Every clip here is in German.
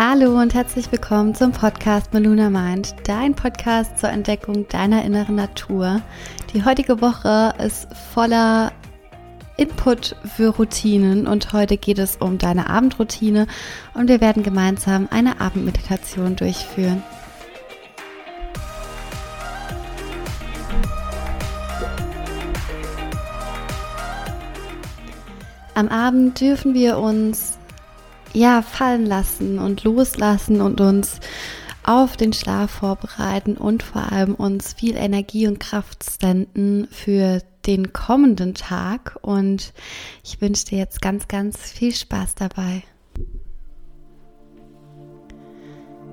Hallo und herzlich willkommen zum Podcast Meluna Mind, dein Podcast zur Entdeckung deiner inneren Natur. Die heutige Woche ist voller Input für Routinen und heute geht es um deine Abendroutine und wir werden gemeinsam eine Abendmeditation durchführen. Am Abend dürfen wir uns ja fallen lassen und loslassen und uns auf den Schlaf vorbereiten und vor allem uns viel Energie und Kraft senden für den kommenden Tag. Und ich wünsche dir jetzt ganz, ganz viel Spaß dabei.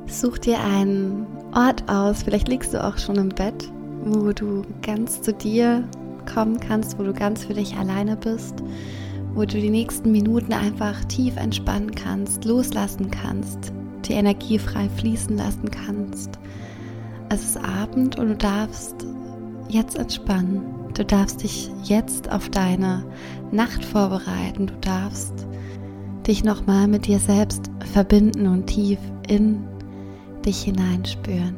Such dir einen Ort aus, vielleicht liegst du auch schon im Bett, wo du ganz zu dir kommen kannst, wo du ganz für dich alleine bist wo du die nächsten Minuten einfach tief entspannen kannst, loslassen kannst, die Energie frei fließen lassen kannst. Es ist Abend und du darfst jetzt entspannen. Du darfst dich jetzt auf deine Nacht vorbereiten. Du darfst dich nochmal mit dir selbst verbinden und tief in dich hineinspüren.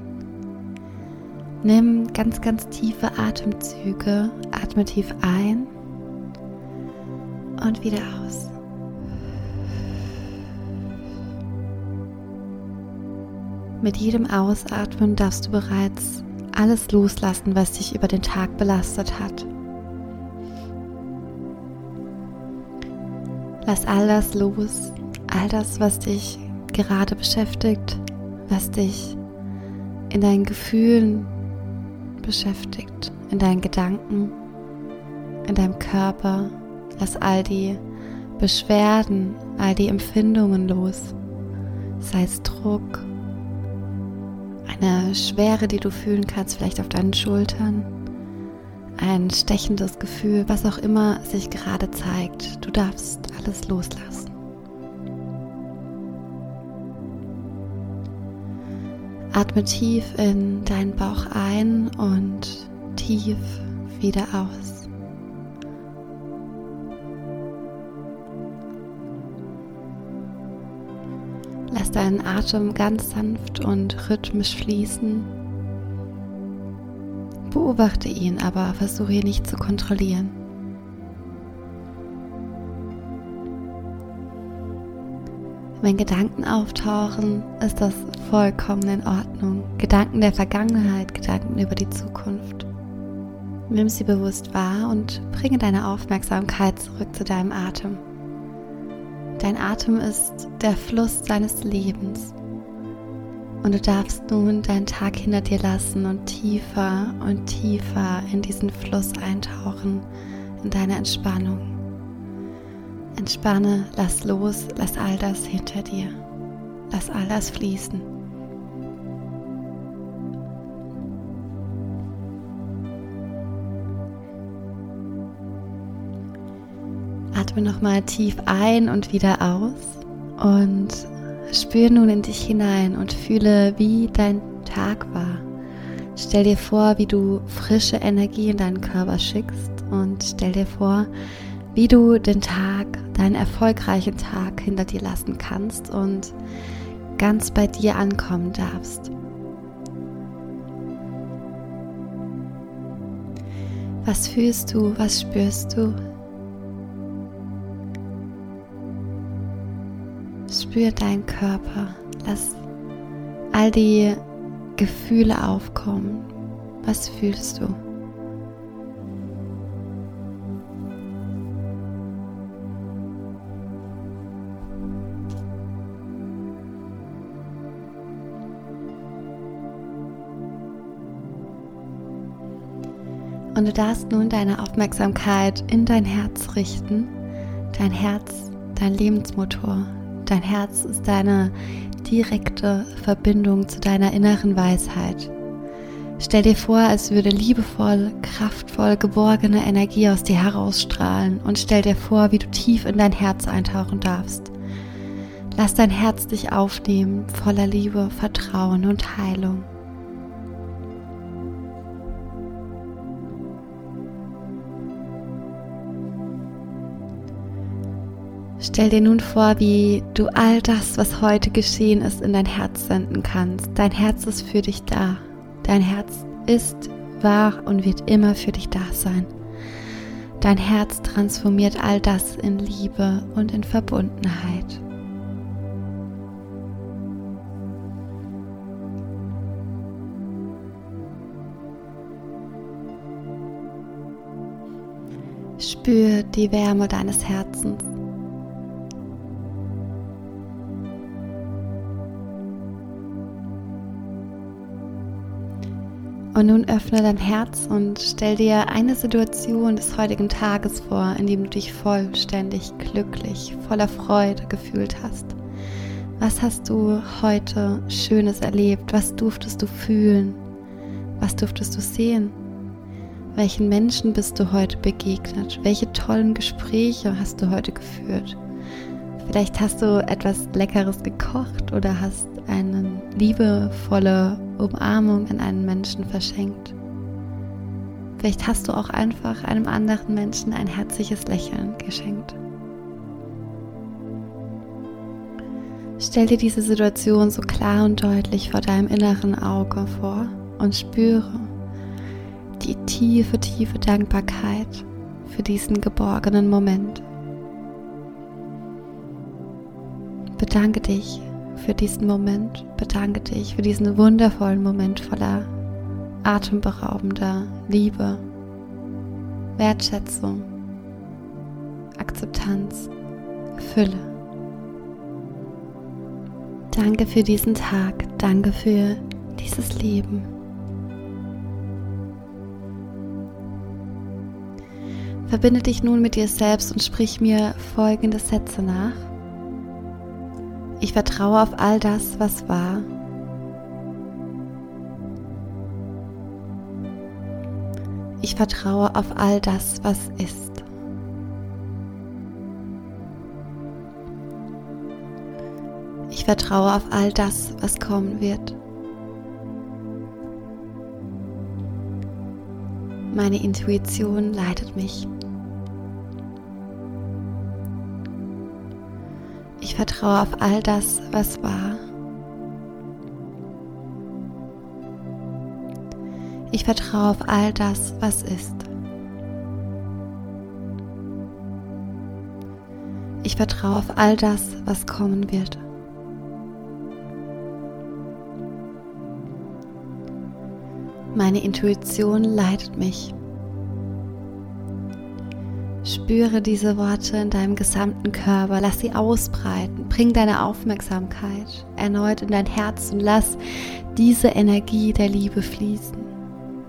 Nimm ganz, ganz tiefe Atemzüge. Atme tief ein und wieder aus. Mit jedem Ausatmen darfst du bereits alles loslassen, was dich über den Tag belastet hat. Lass all das los, all das, was dich gerade beschäftigt, was dich in deinen Gefühlen beschäftigt, in deinen Gedanken, in deinem Körper, Lass all die Beschwerden, all die Empfindungen los. Sei es Druck, eine Schwere, die du fühlen kannst, vielleicht auf deinen Schultern, ein stechendes Gefühl, was auch immer sich gerade zeigt. Du darfst alles loslassen. Atme tief in deinen Bauch ein und tief wieder aus. Lass deinen Atem ganz sanft und rhythmisch fließen. Beobachte ihn, aber versuche ihn nicht zu kontrollieren. Wenn Gedanken auftauchen, ist das vollkommen in Ordnung. Gedanken der Vergangenheit, Gedanken über die Zukunft. Nimm sie bewusst wahr und bringe deine Aufmerksamkeit zurück zu deinem Atem. Dein Atem ist der Fluss deines Lebens. Und du darfst nun deinen Tag hinter dir lassen und tiefer und tiefer in diesen Fluss eintauchen, in deine Entspannung. Entspanne, lass los, lass all das hinter dir. Lass all das fließen. Atme nochmal tief ein und wieder aus und spür nun in dich hinein und fühle, wie dein Tag war. Stell dir vor, wie du frische Energie in deinen Körper schickst und stell dir vor, wie du den Tag, deinen erfolgreichen Tag hinter dir lassen kannst und ganz bei dir ankommen darfst. Was fühlst du, was spürst du? Spür deinen Körper. Lass all die Gefühle aufkommen. Was fühlst du? Und du darfst nun deine Aufmerksamkeit in dein Herz richten. Dein Herz, dein Lebensmotor, Dein Herz ist deine direkte Verbindung zu deiner inneren Weisheit. Stell dir vor, als würde liebevoll, kraftvoll, geborgene Energie aus dir herausstrahlen und stell dir vor, wie du tief in dein Herz eintauchen darfst. Lass dein Herz dich aufnehmen, voller Liebe, Vertrauen und Heilung. Stell dir nun vor, wie du all das, was heute geschehen ist, in dein Herz senden kannst. Dein Herz ist für dich da. Dein Herz ist wahr und wird immer für dich da sein. Dein Herz transformiert all das in Liebe und in Verbundenheit. Spür die Wärme deines Herzens. Und nun öffne dein Herz und stell dir eine Situation des heutigen Tages vor, in dem du dich vollständig glücklich, voller Freude gefühlt hast. Was hast du heute Schönes erlebt? Was durftest du fühlen? Was durftest du sehen? Welchen Menschen bist du heute begegnet? Welche tollen Gespräche hast du heute geführt? Vielleicht hast du etwas Leckeres gekocht oder hast eine liebevolle Umarmung an einen Menschen verschenkt. Vielleicht hast du auch einfach einem anderen Menschen ein herzliches Lächeln geschenkt. Stell dir diese Situation so klar und deutlich vor deinem inneren Auge vor und spüre die tiefe, tiefe Dankbarkeit für diesen geborgenen Moment. Bedanke dich für diesen Moment, bedanke dich für diesen wundervollen Moment voller atemberaubender Liebe, Wertschätzung, Akzeptanz, Fülle. Danke für diesen Tag, danke für dieses Leben. Verbinde dich nun mit dir selbst und sprich mir folgende Sätze nach. Ich vertraue auf all das, was war. Ich vertraue auf all das, was ist. Ich vertraue auf all das, was kommen wird. Meine Intuition leitet mich. Vertraue auf all das, was war. Ich vertraue auf all das, was ist. Ich vertraue auf all das, was kommen wird. Meine Intuition leitet mich. Spüre diese Worte in deinem gesamten Körper, lass sie ausbreiten, bring deine Aufmerksamkeit erneut in dein Herz und lass diese Energie der Liebe fließen.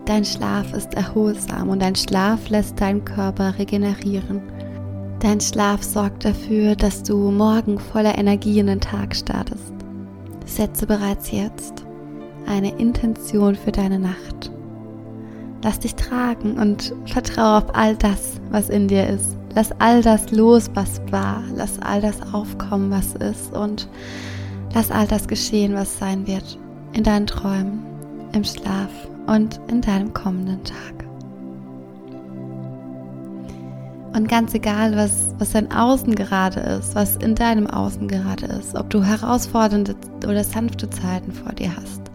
Dein Schlaf ist erholsam und dein Schlaf lässt deinen Körper regenerieren. Dein Schlaf sorgt dafür, dass du morgen voller Energie in den Tag startest. Setze bereits jetzt eine Intention für deine Nacht. Lass dich tragen und vertraue auf all das, was in dir ist. Lass all das los, was war. Lass all das aufkommen, was ist. Und lass all das geschehen, was sein wird. In deinen Träumen, im Schlaf und in deinem kommenden Tag. Und ganz egal, was, was dein Außen gerade ist, was in deinem Außen gerade ist, ob du herausfordernde oder sanfte Zeiten vor dir hast,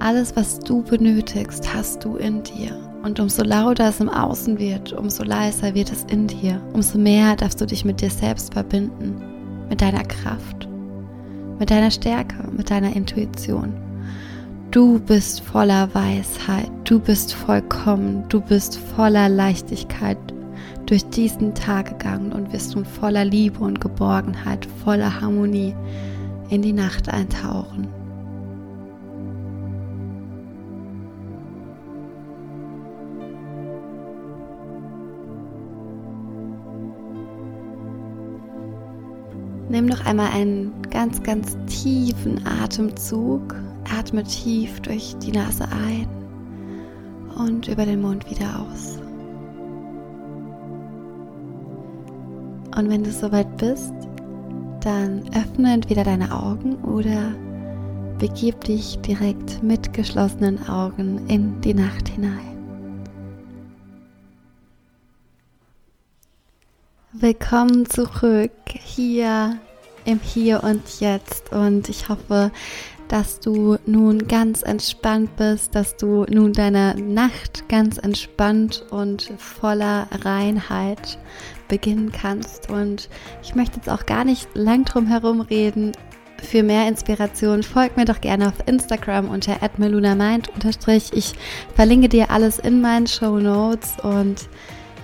alles, was du benötigst, hast du in dir. Und umso lauter es im Außen wird, umso leiser wird es in dir. Umso mehr darfst du dich mit dir selbst verbinden, mit deiner Kraft, mit deiner Stärke, mit deiner Intuition. Du bist voller Weisheit, du bist vollkommen, du bist voller Leichtigkeit durch diesen Tag gegangen und wirst nun voller Liebe und Geborgenheit, voller Harmonie in die Nacht eintauchen. Nimm noch einmal einen ganz, ganz tiefen Atemzug. Atme tief durch die Nase ein und über den Mund wieder aus. Und wenn du soweit bist, dann öffne entweder deine Augen oder begib dich direkt mit geschlossenen Augen in die Nacht hinein. Willkommen zurück hier im Hier und Jetzt und ich hoffe, dass du nun ganz entspannt bist, dass du nun deine Nacht ganz entspannt und voller Reinheit beginnen kannst. Und ich möchte jetzt auch gar nicht lang drum herum reden. Für mehr Inspiration folg mir doch gerne auf Instagram unter @melunamind Ich verlinke dir alles in meinen Show Notes und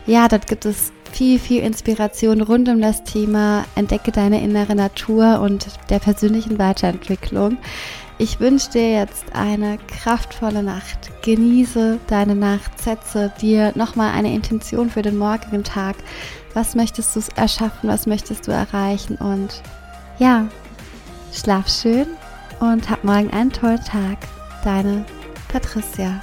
ja, dort gibt es viel, viel Inspiration rund um das Thema Entdecke deine innere Natur und der persönlichen Weiterentwicklung. Ich wünsche dir jetzt eine kraftvolle Nacht. Genieße deine Nacht, setze dir nochmal eine Intention für den morgigen Tag. Was möchtest du erschaffen? Was möchtest du erreichen? Und ja, schlaf schön und hab morgen einen tollen Tag. Deine Patricia.